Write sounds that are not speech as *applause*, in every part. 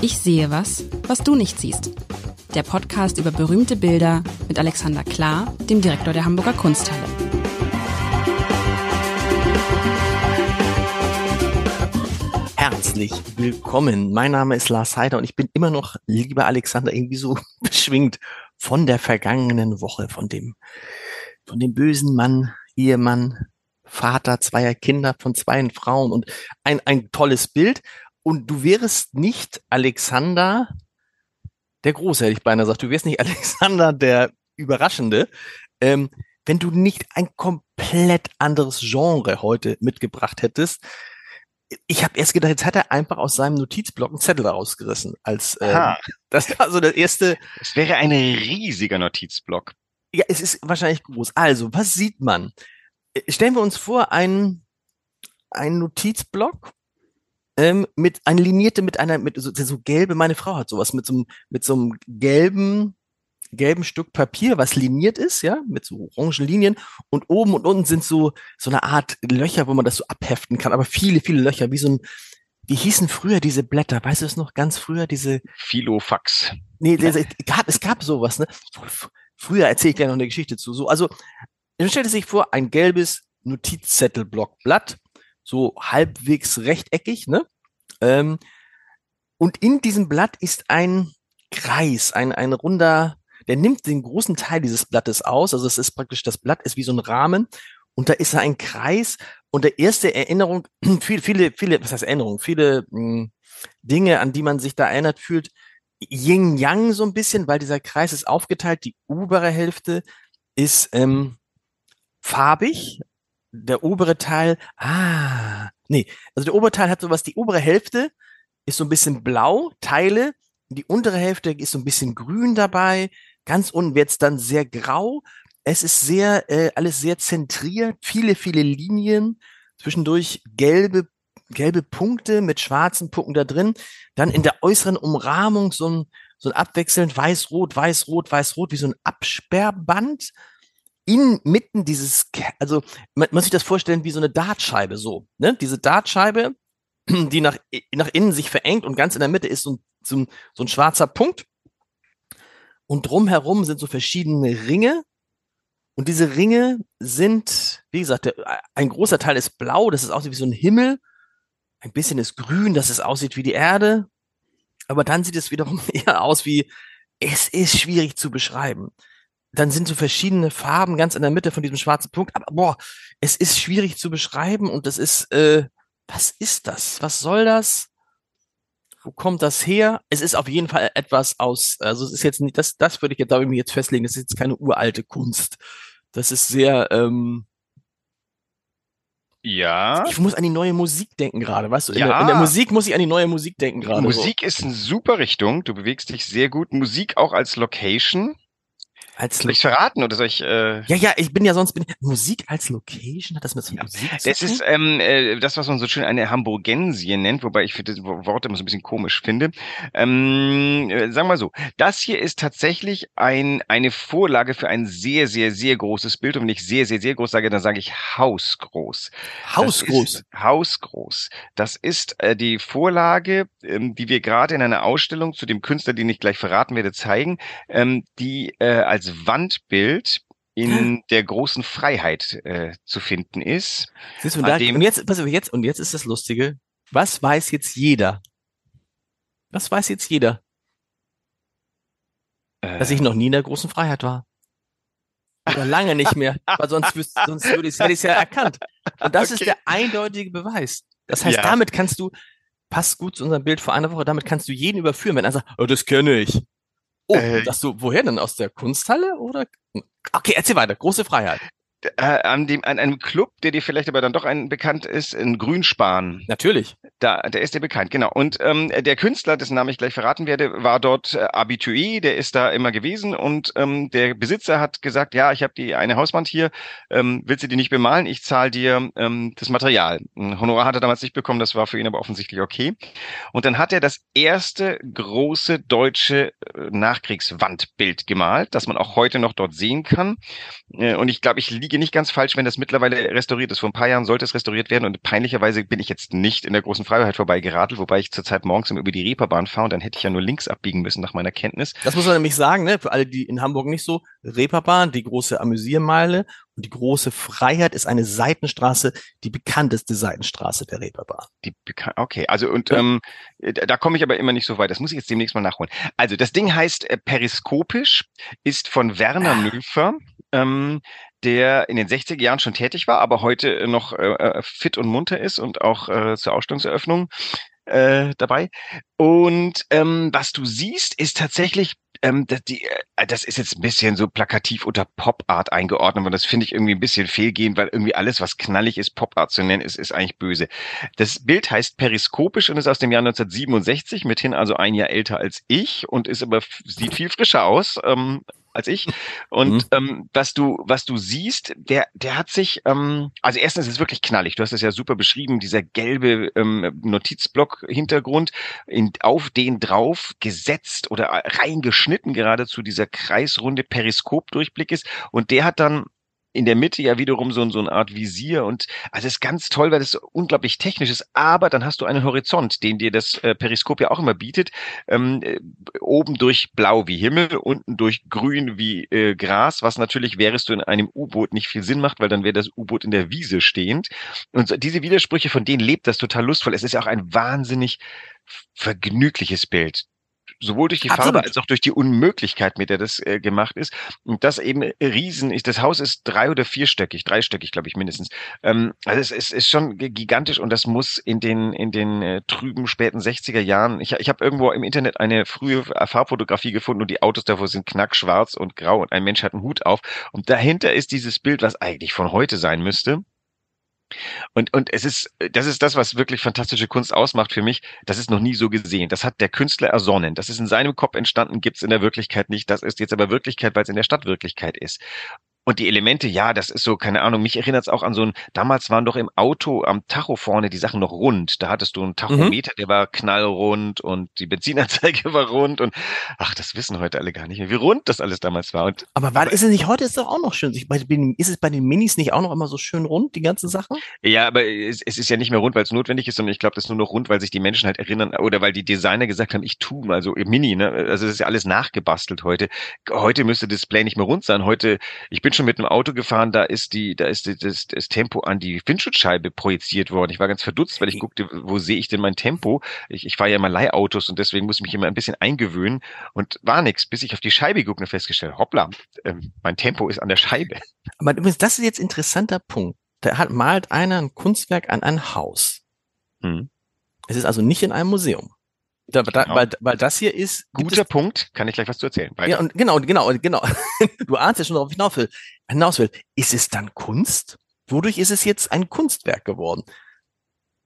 Ich sehe was, was du nicht siehst. Der Podcast über berühmte Bilder mit Alexander Klar, dem Direktor der Hamburger Kunsthalle. Herzlich willkommen. Mein Name ist Lars Heider und ich bin immer noch, lieber Alexander, irgendwie so *laughs* beschwingt von der vergangenen Woche, von dem, von dem bösen Mann, Ehemann, Vater zweier Kinder von zwei Frauen und ein, ein tolles Bild. Und du wärst nicht Alexander der Große, hätte ich beinahe gesagt. Du wärst nicht *laughs* Alexander der Überraschende, ähm, wenn du nicht ein komplett anderes Genre heute mitgebracht hättest. Ich habe erst gedacht, jetzt hat er einfach aus seinem Notizblock einen Zettel rausgerissen. Als ähm, *laughs* das war so das erste. Es wäre ein riesiger Notizblock. Ja, es ist wahrscheinlich groß. Also, was sieht man? Äh, stellen wir uns vor, ein, ein Notizblock ähm, mit eine linierte mit einer mit so, so gelbe. Meine Frau hat sowas mit so einem mit so einem gelben gelben Stück Papier, was liniert ist, ja, mit so orangen Linien und oben und unten sind so so eine Art Löcher, wo man das so abheften kann, aber viele viele Löcher, wie so ein wie hießen früher diese Blätter? Weißt du es noch ganz früher diese Filofax. Nee, es gab es gab sowas, ne? Früher erzähle ich gleich noch eine Geschichte zu. So, also dann stellt sich vor, ein gelbes Notizzettelblockblatt, so halbwegs rechteckig, ne? Ähm, und in diesem Blatt ist ein Kreis, ein, ein runder, der nimmt den großen Teil dieses Blattes aus. Also es ist praktisch, das Blatt ist wie so ein Rahmen und da ist ein Kreis und der erste Erinnerung, *clears throat* viele, viele, viele, was heißt Erinnerung, viele mh, hm, Dinge, an die man sich da erinnert fühlt, Yin-Yang so ein bisschen, weil dieser Kreis ist aufgeteilt. Die obere Hälfte ist ähm, farbig. Der obere Teil, ah, nee, also der obere Teil hat sowas, die obere Hälfte ist so ein bisschen blau, Teile, die untere Hälfte ist so ein bisschen grün dabei, ganz unten wird's dann sehr grau. Es ist sehr, äh, alles sehr zentriert, viele, viele Linien, zwischendurch gelbe, gelbe Punkte mit schwarzen Punkten da drin. Dann in der äußeren Umrahmung so ein, so ein abwechselnd weiß-rot, weiß-rot, weiß-rot, wie so ein Absperrband inmitten dieses, also man muss sich das vorstellen wie so eine Dartscheibe so, ne? Diese Dartscheibe, *clears throat* die nach, nach innen sich verengt und ganz in der Mitte ist so ein, so so ein schwarzer Punkt. Und drumherum sind so verschiedene Ringe. Und diese Ringe sind, wie gesagt, der, ein großer Teil ist blau, das ist aussieht wie so ein Himmel. Ein bisschen ist grün, dass es aussieht wie die Erde. Aber dann sieht es wiederum *laughs* eher aus wie, es ist schwierig zu beschreiben dann sind so verschiedene Farben ganz in der Mitte von diesem schwarzen Punkt. Aber boah, es ist schwierig zu beschreiben und das ist, äh, was ist das? Was soll das? Wo kommt das her? Es ist auf jeden Fall etwas aus, also es ist jetzt nicht, das, das würde ich jetzt, da ich mich jetzt festlegen, das ist jetzt keine uralte Kunst. Das ist sehr, ähm, ja. Ich muss an die neue Musik denken gerade, weißt du? In, ja. der, in der Musik muss ich an die neue Musik denken gerade. Musik so. ist eine super Richtung. Du bewegst dich sehr gut. Musik auch als Location. Als soll ich verraten oder soll ich? Äh ja, ja, ich bin ja sonst bin Musik als Location hat das mit so ja. Musik zu Das ist ähm, äh, das, was man so schön eine Hamburgensie nennt, wobei ich das Wort immer so ein bisschen komisch finde. Ähm, äh, sagen wir so, das hier ist tatsächlich ein eine Vorlage für ein sehr, sehr, sehr großes Bild. Und wenn ich sehr, sehr, sehr groß sage, dann sage ich hausgroß. Hausgroß. Hausgroß. Das ist äh, die Vorlage, ähm, die wir gerade in einer Ausstellung zu dem Künstler, den ich gleich verraten werde, zeigen, ähm, die äh, als Wandbild in der großen Freiheit äh, zu finden ist. Siehst du, da, und jetzt, pass auf, jetzt, und jetzt ist das Lustige. Was weiß jetzt jeder? Was weiß jetzt jeder? Äh, Dass ich noch nie in der großen Freiheit war. Oder lange nicht mehr, weil sonst, sonst würde ich, hätte ich es ja erkannt. Und das okay. ist der eindeutige Beweis. Das heißt, ja. damit kannst du, passt gut zu unserem Bild vor einer Woche, damit kannst du jeden überführen, wenn er sagt, oh, das kenne ich. Oh, äh, dass du, woher denn? Aus der Kunsthalle oder? Okay, erzähl weiter. Große Freiheit. Äh, an, dem, an einem Club, der dir vielleicht aber dann doch ein bekannt ist, in Grünspan. Natürlich. Da, der ist dir bekannt, genau. Und ähm, der Künstler, dessen Namen ich gleich verraten werde, war dort äh, Habitué, der ist da immer gewesen und ähm, der Besitzer hat gesagt, ja, ich habe die eine Hauswand hier, ähm, willst du die nicht bemalen? Ich zahle dir ähm, das Material. Ein Honorar hat er damals nicht bekommen, das war für ihn aber offensichtlich okay. Und dann hat er das erste große deutsche äh, Nachkriegswandbild gemalt, das man auch heute noch dort sehen kann. Äh, und ich glaube, ich liege nicht ganz falsch, wenn das mittlerweile restauriert ist. Vor ein paar Jahren sollte es restauriert werden und peinlicherweise bin ich jetzt nicht in der großen Freiheit vorbeigeradelt, wobei ich zurzeit morgens immer über die Reeperbahn fahre und dann hätte ich ja nur links abbiegen müssen nach meiner Kenntnis. Das muss man nämlich sagen, ne? für alle, die in Hamburg nicht so, Reeperbahn, die große Amüsiermeile und die große Freiheit ist eine Seitenstraße, die bekannteste Seitenstraße der Reeperbahn. Die okay, also und ja. ähm, da komme ich aber immer nicht so weit. Das muss ich jetzt demnächst mal nachholen. Also das Ding heißt äh, periskopisch, ist von Werner ah. Nülfer. Ähm, der in den 60er Jahren schon tätig war, aber heute noch äh, äh, fit und munter ist und auch äh, zur Ausstellungseröffnung äh, dabei. Und ähm, was du siehst, ist tatsächlich ähm, das, die, äh, das ist jetzt ein bisschen so plakativ unter Pop Art eingeordnet, und das finde ich irgendwie ein bisschen fehlgehend, weil irgendwie alles, was knallig ist, Pop Art zu nennen, ist, ist eigentlich böse. Das Bild heißt periskopisch und ist aus dem Jahr 1967, mithin also ein Jahr älter als ich und ist aber sieht viel frischer aus. Ähm, als ich. Und mhm. ähm, was du, was du siehst, der, der hat sich, ähm, also erstens ist es wirklich knallig. Du hast es ja super beschrieben, dieser gelbe ähm, Notizblock-Hintergrund, in, auf den drauf gesetzt oder reingeschnitten geradezu dieser kreisrunde Periskop-Durchblick ist. Und der hat dann in der Mitte ja wiederum so, so eine Art Visier und also es ist ganz toll, weil es so unglaublich technisch ist, aber dann hast du einen Horizont, den dir das äh, Periskop ja auch immer bietet, ähm, äh, oben durch blau wie Himmel, unten durch grün wie äh, Gras, was natürlich wärest du in einem U-Boot nicht viel Sinn macht, weil dann wäre das U-Boot in der Wiese stehend und so, diese Widersprüche, von denen lebt das total lustvoll. Es ist ja auch ein wahnsinnig vergnügliches Bild sowohl durch die Absolut. Farbe als auch durch die Unmöglichkeit, mit der das äh, gemacht ist. Und das eben riesen ist. Das Haus ist drei- oder vierstöckig, dreistöckig, glaube ich, mindestens. Ähm, also es, es ist schon gigantisch und das muss in den, in den äh, trüben späten 60er Jahren. Ich, ich habe irgendwo im Internet eine frühe Farbfotografie gefunden und die Autos davor sind knackschwarz und grau und ein Mensch hat einen Hut auf. Und dahinter ist dieses Bild, was eigentlich von heute sein müsste. Und, und es ist, das ist das, was wirklich fantastische Kunst ausmacht für mich. Das ist noch nie so gesehen. Das hat der Künstler ersonnen. Das ist in seinem Kopf entstanden, gibt es in der Wirklichkeit nicht. Das ist jetzt aber Wirklichkeit, weil es in der Stadt Wirklichkeit ist. Und die Elemente, ja, das ist so, keine Ahnung, mich erinnert es auch an so ein, damals waren doch im Auto am Tacho vorne die Sachen noch rund. Da hattest du einen Tachometer, mhm. der war knallrund und die Benzinanzeige *laughs* war rund und ach, das wissen heute alle gar nicht mehr, wie rund das alles damals war. Und, aber war, aber, ist es nicht, heute ist es doch auch noch schön. Ist es bei den Minis nicht auch noch immer so schön rund, die ganze Sache? Ja, aber es, es ist ja nicht mehr rund, weil es notwendig ist, sondern ich glaube, das ist nur noch rund, weil sich die Menschen halt erinnern oder weil die Designer gesagt haben, ich tu mal so Mini, ne? Also das ist ja alles nachgebastelt heute. Heute müsste das Display nicht mehr rund sein. Heute, ich bin schon mit einem Auto gefahren, da ist die, da ist das, das Tempo an die Windschutzscheibe projiziert worden. Ich war ganz verdutzt, weil ich guckte, wo sehe ich denn mein Tempo? Ich, ich fahre ja immer Leihautos und deswegen muss ich mich immer ein bisschen eingewöhnen und war nichts, bis ich auf die Scheibe guckte und festgestellt, hoppla, ähm, mein Tempo ist an der Scheibe. Aber übrigens, das ist jetzt ein interessanter Punkt. Da hat, malt einer ein Kunstwerk an ein Haus. Hm. Es ist also nicht in einem Museum. Da, da, genau. weil, weil das hier ist. Guter Punkt, kann ich gleich was zu erzählen. Weiter. Ja, und genau, genau, genau. *laughs* du ahnst ja schon, worauf ich hinaus will. hinaus will. Ist es dann Kunst? Wodurch ist es jetzt ein Kunstwerk geworden?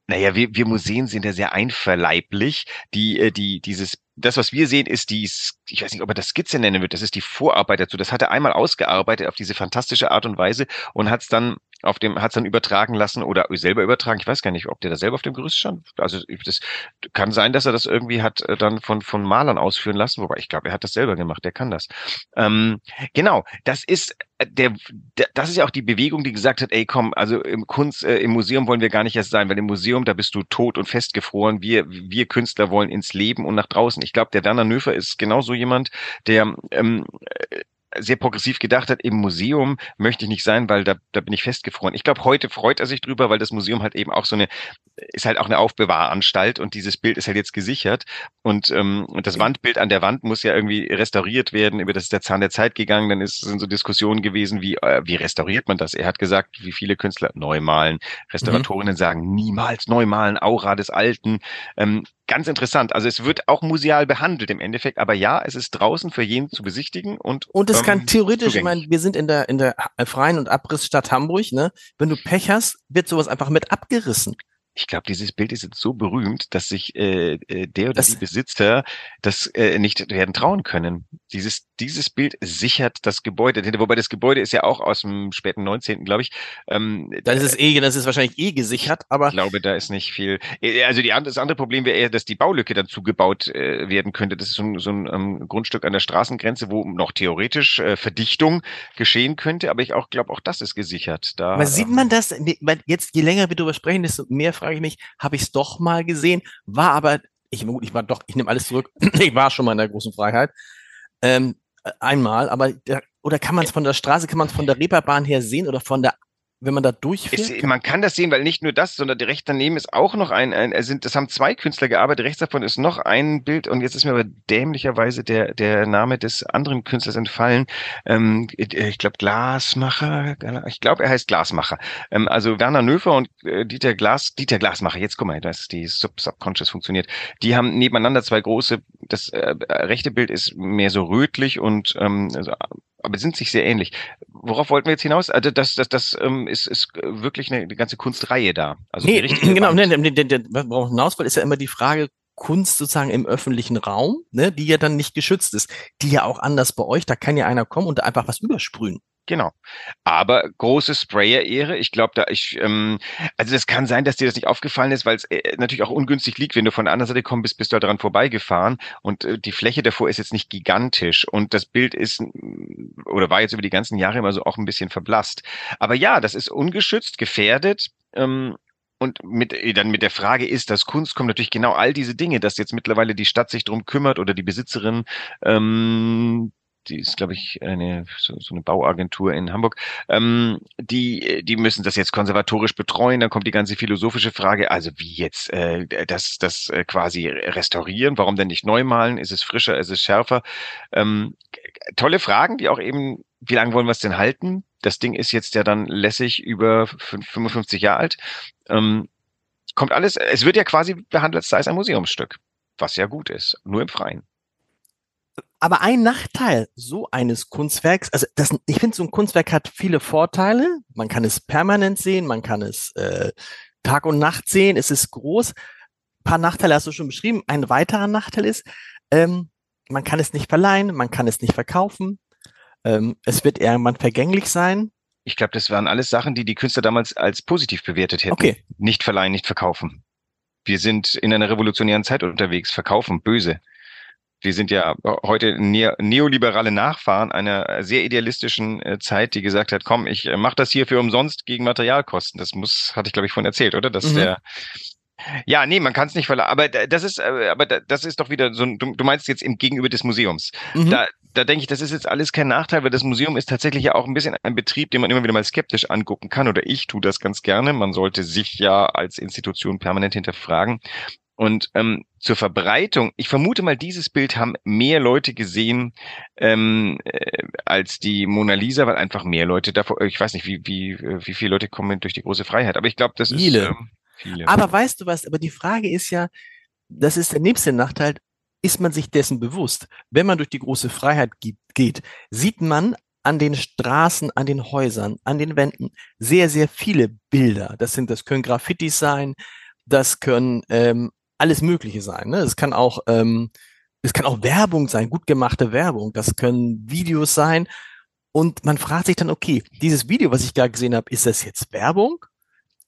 Naja, wir, wir Museen sind ja sehr einverleiblich. Die, äh, die, dieses, das, was wir sehen, ist die, ich weiß nicht, ob er das Skizze nennen wird, das ist die Vorarbeit dazu. Das hat er einmal ausgearbeitet auf diese fantastische Art und Weise und hat es dann auf dem, hat es dann übertragen lassen oder selber übertragen. Ich weiß gar nicht, ob der da selber auf dem Gerüst stand. Also das kann sein, dass er das irgendwie hat äh, dann von, von Malern ausführen lassen, wobei ich glaube, er hat das selber gemacht, der kann das. Ähm, genau, das ist äh, der, das ist ja auch die Bewegung, die gesagt hat, ey komm, also im Kunst, äh, im Museum wollen wir gar nicht erst sein, weil im Museum, da bist du tot und festgefroren. Wir, wir Künstler wollen ins Leben und nach draußen. Ich glaube, der Werner Nöfer ist genauso jemand, der ähm, sehr progressiv gedacht hat, im Museum möchte ich nicht sein, weil da, da bin ich festgefroren. Ich glaube, heute freut er sich drüber, weil das Museum halt eben auch so eine, ist halt auch eine Aufbewahranstalt und dieses Bild ist halt jetzt gesichert. Und, ähm, und das Wandbild an der Wand muss ja irgendwie restauriert werden. Über das ist der Zahn der Zeit gegangen. Dann ist, sind so Diskussionen gewesen, wie, äh, wie restauriert man das? Er hat gesagt, wie viele Künstler neu malen. Restauratorinnen mhm. sagen, niemals neu malen, Aura des Alten. Ähm, ganz interessant. Also es wird auch museal behandelt im Endeffekt, aber ja, es ist draußen für jeden zu besichtigen und und es ähm, kann theoretisch, zugänglich. ich meine, wir sind in der in der freien und Abrissstadt Hamburg, ne? Wenn du Pech hast, wird sowas einfach mit abgerissen. Ich glaube, dieses Bild ist jetzt so berühmt, dass sich äh, äh der oder das, die Besitzer das äh, nicht werden trauen können. Dieses dieses Bild sichert das Gebäude. Wobei das Gebäude ist ja auch aus dem späten 19., glaube ich. Ähm, dann ist es eh, das ist wahrscheinlich eh gesichert, aber. Ich glaube, da ist nicht viel. Äh, also die, das andere Problem wäre eher, dass die Baulücke dann zugebaut äh, werden könnte. Das ist so ein, so ein ähm, Grundstück an der Straßengrenze, wo noch theoretisch äh, Verdichtung geschehen könnte, aber ich auch glaube, auch das ist gesichert. Da, aber sieht man das? Jetzt, je länger wir darüber sprechen, desto mehr frage ich mich, habe ich es doch mal gesehen, war aber ich, ich war doch, ich nehme alles zurück. *clears throat* ich war schon mal in der großen Freiheit. Ähm, einmal, aber oder kann man es von der Straße, kann man es von der Reeperbahn her sehen oder von der wenn man da durchfährt? Es, man kann das sehen, weil nicht nur das, sondern direkt daneben ist auch noch ein, ein es sind, das haben zwei Künstler gearbeitet, rechts davon ist noch ein Bild und jetzt ist mir aber dämlicherweise der, der Name des anderen Künstlers entfallen. Ähm, ich glaube Glasmacher, ich glaube er heißt Glasmacher. Ähm, also Werner Nöfer und äh, Dieter Glas, Dieter Glasmacher, jetzt guck mal, dass die Sub Subconscious funktioniert. Die haben nebeneinander zwei große, das äh, rechte Bild ist mehr so rötlich und ähm, also aber sind sich sehr ähnlich. Worauf wollten wir jetzt hinaus? Also das, das, das ähm, ist, ist wirklich eine, eine ganze Kunstreihe da. Also nee, genau, nee, nee, nee, nee, worauf hinaus will, ist ja immer die Frage, Kunst sozusagen im öffentlichen Raum, ne, die ja dann nicht geschützt ist, die ja auch anders bei euch, da kann ja einer kommen und da einfach was übersprühen. Genau. Aber große Sprayer-Ehre. Ich glaube, da ich, ähm, also das kann sein, dass dir das nicht aufgefallen ist, weil es äh, natürlich auch ungünstig liegt, wenn du von der anderen Seite kommst, bist, bist du daran vorbeigefahren und äh, die Fläche davor ist jetzt nicht gigantisch und das Bild ist oder war jetzt über die ganzen Jahre immer so auch ein bisschen verblasst. Aber ja, das ist ungeschützt, gefährdet. Ähm, und mit, äh, dann mit der Frage ist, dass Kunst kommt natürlich genau all diese Dinge, dass jetzt mittlerweile die Stadt sich drum kümmert oder die Besitzerin, ähm, die ist, glaube ich, eine so, so eine Bauagentur in Hamburg. Ähm, die, die müssen das jetzt konservatorisch betreuen. Dann kommt die ganze philosophische Frage, also wie jetzt äh, das, das äh, quasi restaurieren? Warum denn nicht neu malen? Ist es frischer? Ist es schärfer? Ähm, tolle Fragen, die auch eben, wie lange wollen wir es denn halten? Das Ding ist jetzt ja dann lässig über 55 Jahre alt. Ähm, kommt alles, es wird ja quasi behandelt, als sei es ein Museumsstück, was ja gut ist, nur im Freien. Aber ein Nachteil so eines Kunstwerks, also das, ich finde, so ein Kunstwerk hat viele Vorteile. Man kann es permanent sehen, man kann es äh, Tag und Nacht sehen, es ist groß. Ein paar Nachteile hast du schon beschrieben. Ein weiterer Nachteil ist, ähm, man kann es nicht verleihen, man kann es nicht verkaufen. Ähm, es wird irgendwann vergänglich sein. Ich glaube, das waren alles Sachen, die die Künstler damals als positiv bewertet hätten. Okay. Nicht verleihen, nicht verkaufen. Wir sind in einer revolutionären Zeit unterwegs, verkaufen, böse wir sind ja heute ne neoliberale Nachfahren einer sehr idealistischen äh, Zeit, die gesagt hat, komm, ich äh, mache das hier für umsonst gegen Materialkosten. Das muss, hatte ich glaube ich von erzählt, oder? Dass mhm. der ja, nee, man kann es nicht verlassen. Aber das ist, äh, aber das ist doch wieder so. Du, du meinst jetzt im Gegenüber des Museums. Mhm. Da, da denke ich, das ist jetzt alles kein Nachteil, weil das Museum ist tatsächlich ja auch ein bisschen ein Betrieb, den man immer wieder mal skeptisch angucken kann. Oder ich tue das ganz gerne. Man sollte sich ja als Institution permanent hinterfragen. Und ähm, zur Verbreitung, ich vermute mal, dieses Bild haben mehr Leute gesehen ähm, äh, als die Mona Lisa, weil einfach mehr Leute davor, ich weiß nicht, wie, wie, wie viele Leute kommen durch die große Freiheit, aber ich glaube, das viele. ist ähm, viele. Aber weißt du was, aber die Frage ist ja, das ist der nächste Nachteil, ist man sich dessen bewusst? Wenn man durch die große Freiheit geht, sieht man an den Straßen, an den Häusern, an den Wänden sehr, sehr viele Bilder. Das sind, das können Graffitis sein, das können ähm, alles Mögliche sein. Ne? Es kann auch, ähm, es kann auch Werbung sein, gut gemachte Werbung. Das können Videos sein. Und man fragt sich dann, okay, dieses Video, was ich gerade gesehen habe, ist das jetzt Werbung?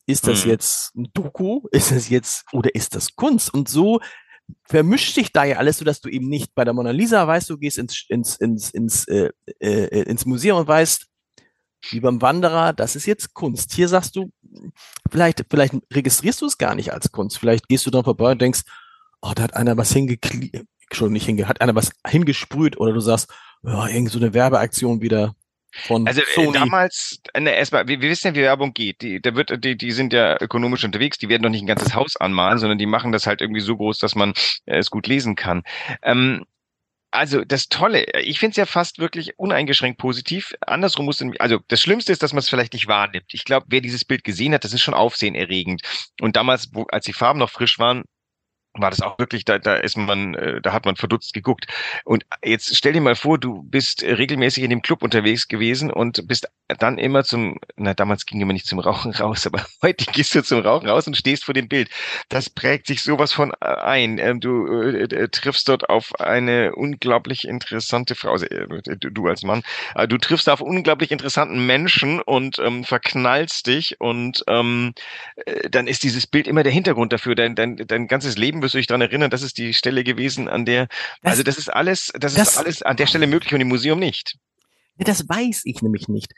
Ist das hm. jetzt ein Doku? Ist das jetzt, oder ist das Kunst? Und so vermischt sich da ja alles, so dass du eben nicht bei der Mona Lisa weißt, du gehst ins, ins, ins, ins, äh, äh, ins Museum und weißt, wie beim Wanderer, das ist jetzt Kunst. Hier sagst du, vielleicht, vielleicht registrierst du es gar nicht als Kunst. Vielleicht gehst du dran vorbei und denkst, oh, da hat einer was schon nicht hinge, hat einer was hingesprüht oder du sagst, ja, irgend so eine Werbeaktion wieder von also äh, Sony. damals, ne, erstmal, wir, wir wissen ja, wie Werbung geht. Die, da wird, die, die sind ja ökonomisch unterwegs, die werden doch nicht ein ganzes Haus anmalen, sondern die machen das halt irgendwie so groß, dass man äh, es gut lesen kann. Ähm, also das Tolle, ich finde es ja fast wirklich uneingeschränkt positiv. Andersrum muss, also das Schlimmste ist, dass man es vielleicht nicht wahrnimmt. Ich glaube, wer dieses Bild gesehen hat, das ist schon aufsehenerregend. Und damals, wo, als die Farben noch frisch waren, war das auch wirklich, da, da ist man, äh, da hat man verdutzt geguckt. Und jetzt stell dir mal vor, du bist regelmäßig in dem Club unterwegs gewesen und bist dann immer zum, na damals ging immer nicht zum Rauchen *laughs* raus, aber heute gehst du zum Rauchen raus und stehst vor dem Bild. Das prägt sich sowas von ein. Ähm, du äh, äh, triffst dort auf eine unglaublich interessante Frau, äh, du, als Mann, äh, du triffst auf unglaublich interessanten Menschen und ähm, verknallst dich und ähm, äh, dann ist dieses Bild immer der Hintergrund dafür. Dein, dein, dein ganzes Leben wirst du dich daran erinnern, das ist die Stelle gewesen, an der, das, also das ist alles, das, das ist alles an der Stelle möglich und im Museum nicht. Das weiß ich nämlich nicht.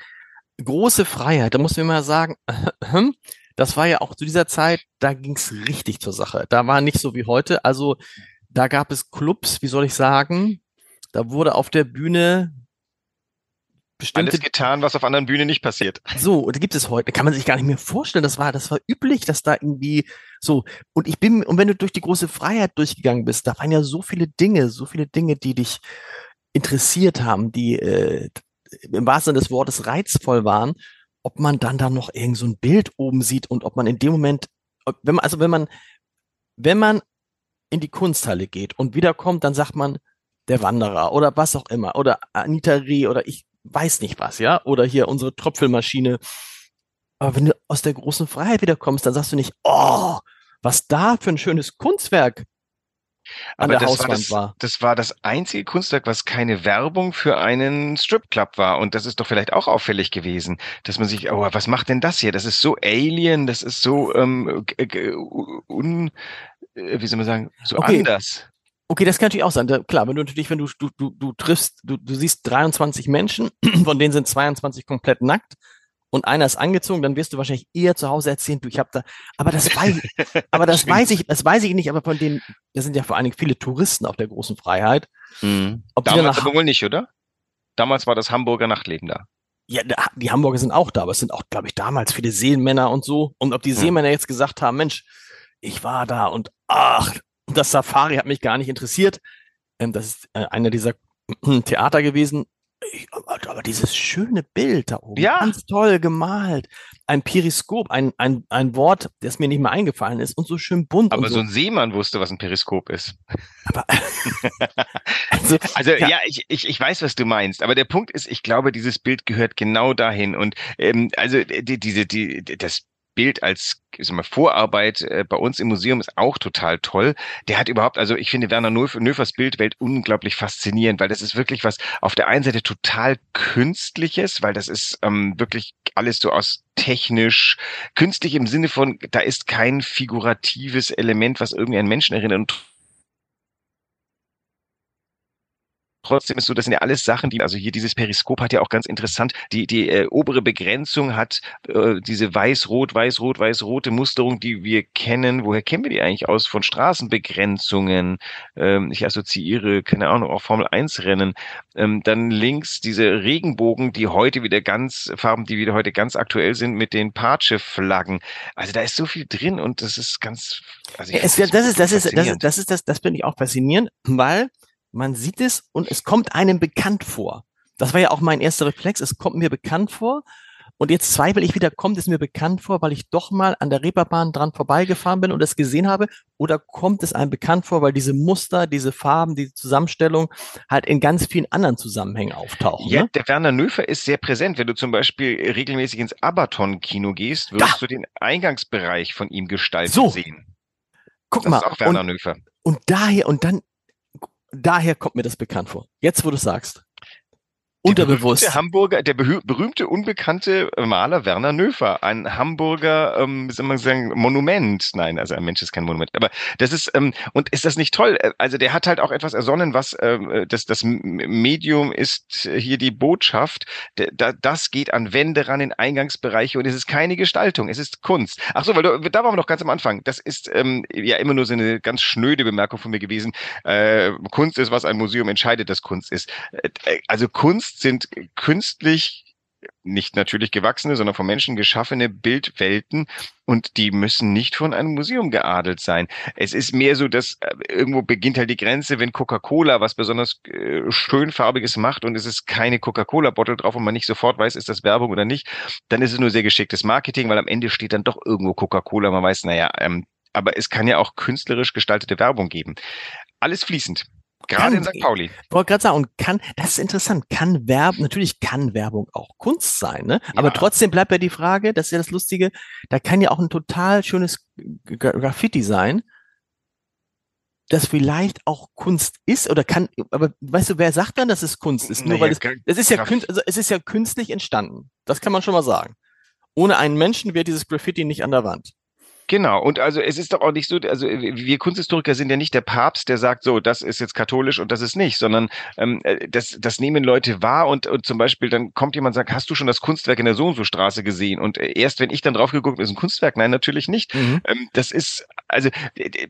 Große Freiheit, da muss man mal sagen, *clears throat* das war ja auch zu dieser Zeit, da ging's richtig zur Sache. Da war nicht so wie heute. Also da gab es Clubs, wie soll ich sagen, da wurde auf der Bühne bestimmte alles getan, was auf anderen Bühnen nicht passiert. So, und da gibt es heute, kann man sich gar nicht mehr vorstellen. Das war, das war üblich, dass da irgendwie so. Und ich bin, und wenn du durch die große Freiheit durchgegangen bist, da waren ja so viele Dinge, so viele Dinge, die dich interessiert haben, die äh, im wahrsten Sinne des Wortes reizvoll waren, ob man dann da noch irgend so ein Bild oben sieht und ob man in dem Moment, wenn man, also wenn man, wenn man in die Kunsthalle geht und wiederkommt, dann sagt man, der Wanderer oder was auch immer oder Anita Reh oder ich weiß nicht was, ja, oder hier unsere Tröpfelmaschine. Aber wenn du aus der großen Freiheit wiederkommst, dann sagst du nicht, oh, was da für ein schönes Kunstwerk an Aber der das Hauswand war das, war. das war das einzige Kunstwerk, was keine Werbung für einen Stripclub war. Und das ist doch vielleicht auch auffällig gewesen, dass man sich, oh, was macht denn das hier? Das ist so alien, das ist so ähm, un, äh, wie soll man sagen, so Okay. anders. Okay, das kann natürlich auch sein. Da, klar, wenn du natürlich, wenn du, du, du, du triffst, du, du siehst 23 Menschen, *clears throat* von denen sind 22 komplett nackt und einer ist angezogen, dann wirst du wahrscheinlich eher zu Hause erzählen, du, ich habe da, aber das weiß, *laughs* aber das weiß ich, das weiß ich nicht, aber von denen, da sind ja vor allen Dingen viele Touristen auf der großen Freiheit. Mhm. Ob Damals aber wohl nicht, oder? Damals war das Hamburger Nachtleben da. ja, die Hamburger sind auch da, aber es sind auch, glaube ich, damals viele Seelenmänner und so. Und ob die Hm. Seemänner jetzt gesagt haben, Mensch, ich war da und ach, das Safari hat mich gar nicht interessiert. Ähm, das ist äh, einer dieser *clears throat* Theater gewesen. Aber, dieses schöne Bild da oben, Ja. ganz toll gemalt. Ein Periskop, ein, ein, ein Wort, das mir nicht mehr eingefallen ist und so schön bunt Aber so so. ein Seemann wusste, was ein Periskop ist. Aber, *laughs* *laughs* also, Also Ja. ja, ich, ich, ich weiß, was du meinst. Aber der Punkt ist, ich glaube, dieses Bild gehört genau dahin. Und ähm, also die, diese, die, das Bild als ich sag mal, Vorarbeit äh, bei uns im Museum ist auch total toll. Der hat überhaupt, also ich finde Werner Nöf Nöfers Bildwelt unglaublich faszinierend, weil das ist wirklich was auf der einen Seite total künstliches, weil das ist ähm, wirklich alles so aus technisch künstlich im Sinne von, da ist kein figuratives Element, was irgendwie an Menschen erinnert. Und trotzdem ist so, das sind ja alles Sachen, die, also hier dieses Periskop hat ja auch ganz interessant, die, die äh, obere Begrenzung hat äh, diese weiß-rot, weiß-rot, weiß-rote Musterung, die wir kennen. Woher kennen wir die eigentlich aus? Von Straßenbegrenzungen. Ähm, ich assoziiere, keine Ahnung, auch Formel 1 Rennen. Ähm, dann links diese Regenbogen, die heute wieder ganz, Farben, die wieder heute ganz aktuell sind mit den Patsche-Flaggen. Also da ist so viel drin und das ist ganz, also ich es, find das ist, das ist, das ist, das ist, das, das finde ich auch faszinierend, weil man sieht es und es kommt einem bekannt vor. Das war ja auch mein erster Reflex. Es kommt mir bekannt vor. Und jetzt zweifle ich wieder, kommt es mir bekannt vor, weil ich doch mal an der Reeperbahn dran vorbeigefahren bin und es gesehen habe? Oder kommt es einem bekannt vor, weil diese Muster, diese Farben, diese Zusammenstellung halt in ganz vielen anderen Zusammenhängen auftauchen? Ja, Ne? der Werner Nöfer ist sehr präsent. Wenn du zum Beispiel regelmäßig ins Abaton-Kino gehst, wirst Ja. du den Eingangsbereich von ihm gestaltet So. sehen. Guck Das mal. ist auch Werner Und, Nöfer. und daher, und dann, daher kommt mir das bekannt vor. Jetzt, wo du sagst. Der Unterbewusst. berühmte Hamburger, der berühmte, unbekannte Maler Werner Nöfer, ein Hamburger, ähm, wie soll man sagen, Monument. Nein, also ein Mensch ist kein Monument. Aber das ist, ähm, und ist das nicht toll? Äh, Also der hat halt auch etwas ersonnen, was ähm, das, das Medium ist äh, hier die Botschaft. Da, das geht an Wände ran in Eingangsbereiche und es ist keine Gestaltung, es ist Kunst. Ach so, weil du, da waren wir noch ganz am Anfang. Das ist ähm, ja immer nur so eine ganz schnöde Bemerkung von mir gewesen. Äh, Kunst ist, was ein Museum entscheidet, dass Kunst ist. Äh, Also Kunst sind künstlich nicht natürlich gewachsene, sondern von Menschen geschaffene Bildwelten und die müssen nicht von einem Museum geadelt sein. Es ist mehr so, dass äh, irgendwo beginnt halt die Grenze, wenn Coca-Cola was besonders äh, schönfarbiges macht und es ist keine Coca-Cola-Bottle drauf und man nicht sofort weiß, ist das Werbung oder nicht, dann ist es nur sehr geschicktes Marketing, weil am Ende steht dann doch irgendwo Coca-Cola, man weiß, naja, ähm, aber es kann ja auch künstlerisch gestaltete Werbung geben. Alles fließend. Gerade in St. Pauli. Ich wollte gerade sagen, und kann, das ist interessant, kann Werbung, natürlich kann Werbung auch Kunst sein, ne? Aber trotzdem bleibt ja die Frage, das ist ja das Lustige, da kann ja auch ein total schönes Graffiti sein, das vielleicht auch Kunst ist oder kann, aber weißt du, wer sagt dann, dass es Kunst ist? Nur nee, weil es, es ist ja, also es ist ja künstlich entstanden. Das kann man schon mal sagen. Ohne einen Menschen wäre dieses Graffiti nicht an der Wand. Genau, und also es ist doch auch nicht so, also wir Kunsthistoriker sind ja nicht der Papst, der sagt, so, das ist jetzt katholisch und das ist nicht, sondern ähm, äh, das, das nehmen Leute wahr und, und zum Beispiel dann kommt jemand und sagt, hast du schon das Kunstwerk in der So und so Straße gesehen? Und äh, erst wenn ich dann drauf geguckt ist ein Kunstwerk, nein, natürlich nicht. Mhm. Ähm, das ist, also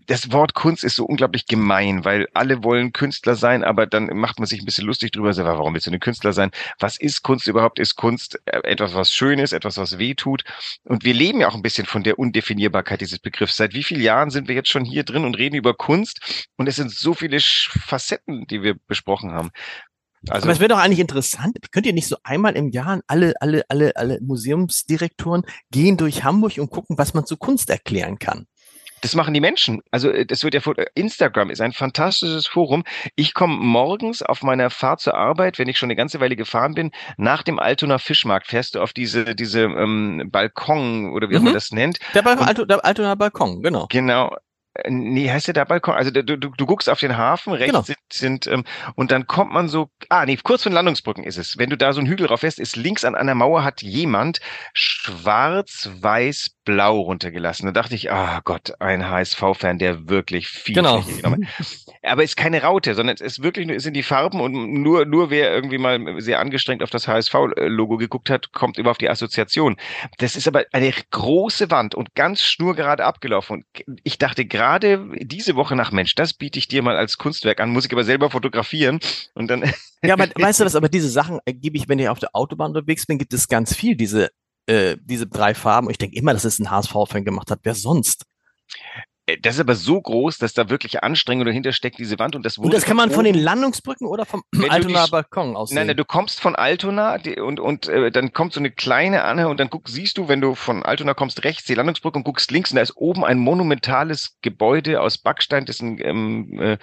das Wort Kunst ist so unglaublich gemein, weil alle wollen Künstler sein, aber dann macht man sich ein bisschen lustig drüber, so, warum willst du ein Künstler sein? Was ist Kunst überhaupt? Ist Kunst äh, etwas, was schön ist, etwas, was weh tut? Und wir leben ja auch ein bisschen von der Undefinierbarkeit Undefinierbarkeit dieses Begriffs. Seit wie vielen Jahren sind wir jetzt schon hier drin und reden über Kunst? Und es sind so viele Facetten, die wir besprochen haben. Also, Aber es wäre doch eigentlich interessant. Könnt ihr nicht so einmal im Jahr alle, alle, alle, alle Museumsdirektoren gehen durch Hamburg und gucken, was man zu Kunst erklären kann? Das machen die Menschen. Also äh, das wird ja äh, Instagram ist ein fantastisches Forum. Ich komme morgens auf meiner Fahrt zur Arbeit, wenn ich schon eine ganze Weile gefahren bin, nach dem Altonaer Fischmarkt fährst du auf diese diese ähm, Balkon oder wie auch mhm. man das nennt. Der, Balkon, Alto, der Altonaer Balkon, genau. Genau. Äh, nee, heißt der da Balkon? Also du, du, du guckst auf den Hafen, rechts genau. sind, sind ähm, und dann kommt man so, ah nee, kurz von Landungsbrücken ist es. Wenn du da so einen Hügel rauf fährst, ist links an einer Mauer hat jemand schwarz, weiß, blau runtergelassen. Da dachte ich, ah Gott, ein HSV-Fan, der wirklich viel genau. *laughs* Aber es ist keine Raute, sondern es ist wirklich nur, es sind die Farben und nur, nur wer irgendwie mal sehr angestrengt auf das HSV-Logo geguckt hat, kommt über auf die Assoziation. Das ist aber eine große Wand und ganz schnurgerade abgelaufen. Und ich dachte gerade diese Woche nach Mensch, das biete ich dir mal als Kunstwerk an, muss ich aber selber fotografieren und dann. Ja, aber *laughs* weißt du was, aber diese Sachen gebe ich, wenn ich auf der Autobahn unterwegs bin, gibt es ganz viel, diese äh, diese drei Farben. Und ich denke immer, dass es ein HSV-Fan gemacht hat. Wer sonst? Äh, das ist aber so groß, dass da wirklich Anstrengung dahinter steckt, diese Wand. Und das, wurde und das kann man von den Landungsbrücken oder vom Altona Balkon aus Nein, nein, du kommst von Altona die, und, und äh, dann kommt so eine kleine Anne und dann guck, siehst du, wenn du von Altona kommst, rechts die Landungsbrücke und guckst links und da ist oben ein monumentales Gebäude aus Backstein, das ein, ähm, äh,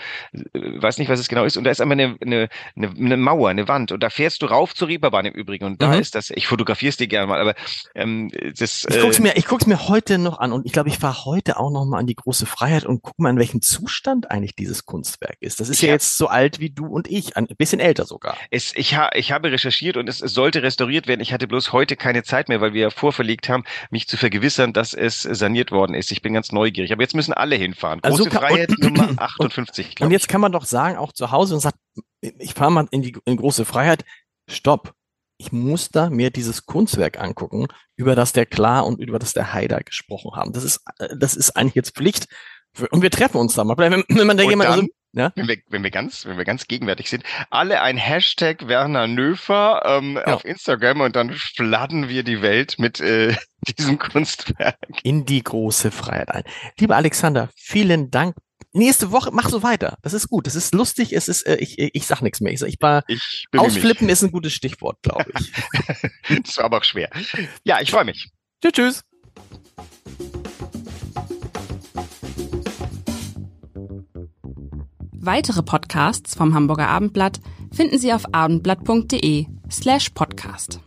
weiß nicht, was es genau ist. Und da ist einmal eine, eine, eine, eine Mauer, eine Wand. Und da fährst du rauf zur Reeperbahn im Übrigen. Und da mhm. ist das, ich fotografiere es dir gerne mal, aber ähm, das... Äh, ich guck's mir, ich guck's mir heute noch an und ich glaube, ich fahre heute auch noch mal an die große große Freiheit und guck mal, in welchem Zustand eigentlich dieses Kunstwerk ist. Das ist ich ja jetzt so alt wie du und ich, ein bisschen älter sogar. Es, ich, ha, ich habe recherchiert und es, es sollte restauriert werden. Ich hatte bloß heute keine Zeit mehr, weil wir ja vorverlegt haben, mich zu vergewissern, dass es saniert worden ist. Ich bin ganz neugierig. Aber jetzt müssen alle hinfahren. Große also Freiheit und, Nummer *clears throat* 58. Und jetzt kann man doch sagen, auch zu Hause und sagt, ich fahre mal in die in große Freiheit. Stopp ich muss da mir dieses Kunstwerk angucken, über das der Klar und über das der Haider gesprochen haben. Das ist, äh, das ist eigentlich jetzt Pflicht. Und wir treffen uns da mal. Wenn, wenn man da jemand, also, ja? wenn, wir, wenn wir ganz, wenn wir ganz gegenwärtig sind, alle ein Hashtag Werner Nöfer ähm, ja. auf Instagram und dann fladden wir die Welt mit äh, *laughs* diesem Kunstwerk. In die große Freiheit ein. Lieber Alexander, vielen Dank nächste Woche, mach so weiter. Das ist gut. Das ist lustig. Es ist, äh, ich, ich sag nichts mehr. Ich, sag, ich war, ich ausflippen mich. ist ein gutes Stichwort, glaube ich. *laughs* das war aber auch schwer. Ja, ich freue mich. Tschüss, tschüss. Weitere Podcasts vom Hamburger Abendblatt finden Sie auf abendblatt.de slash podcast.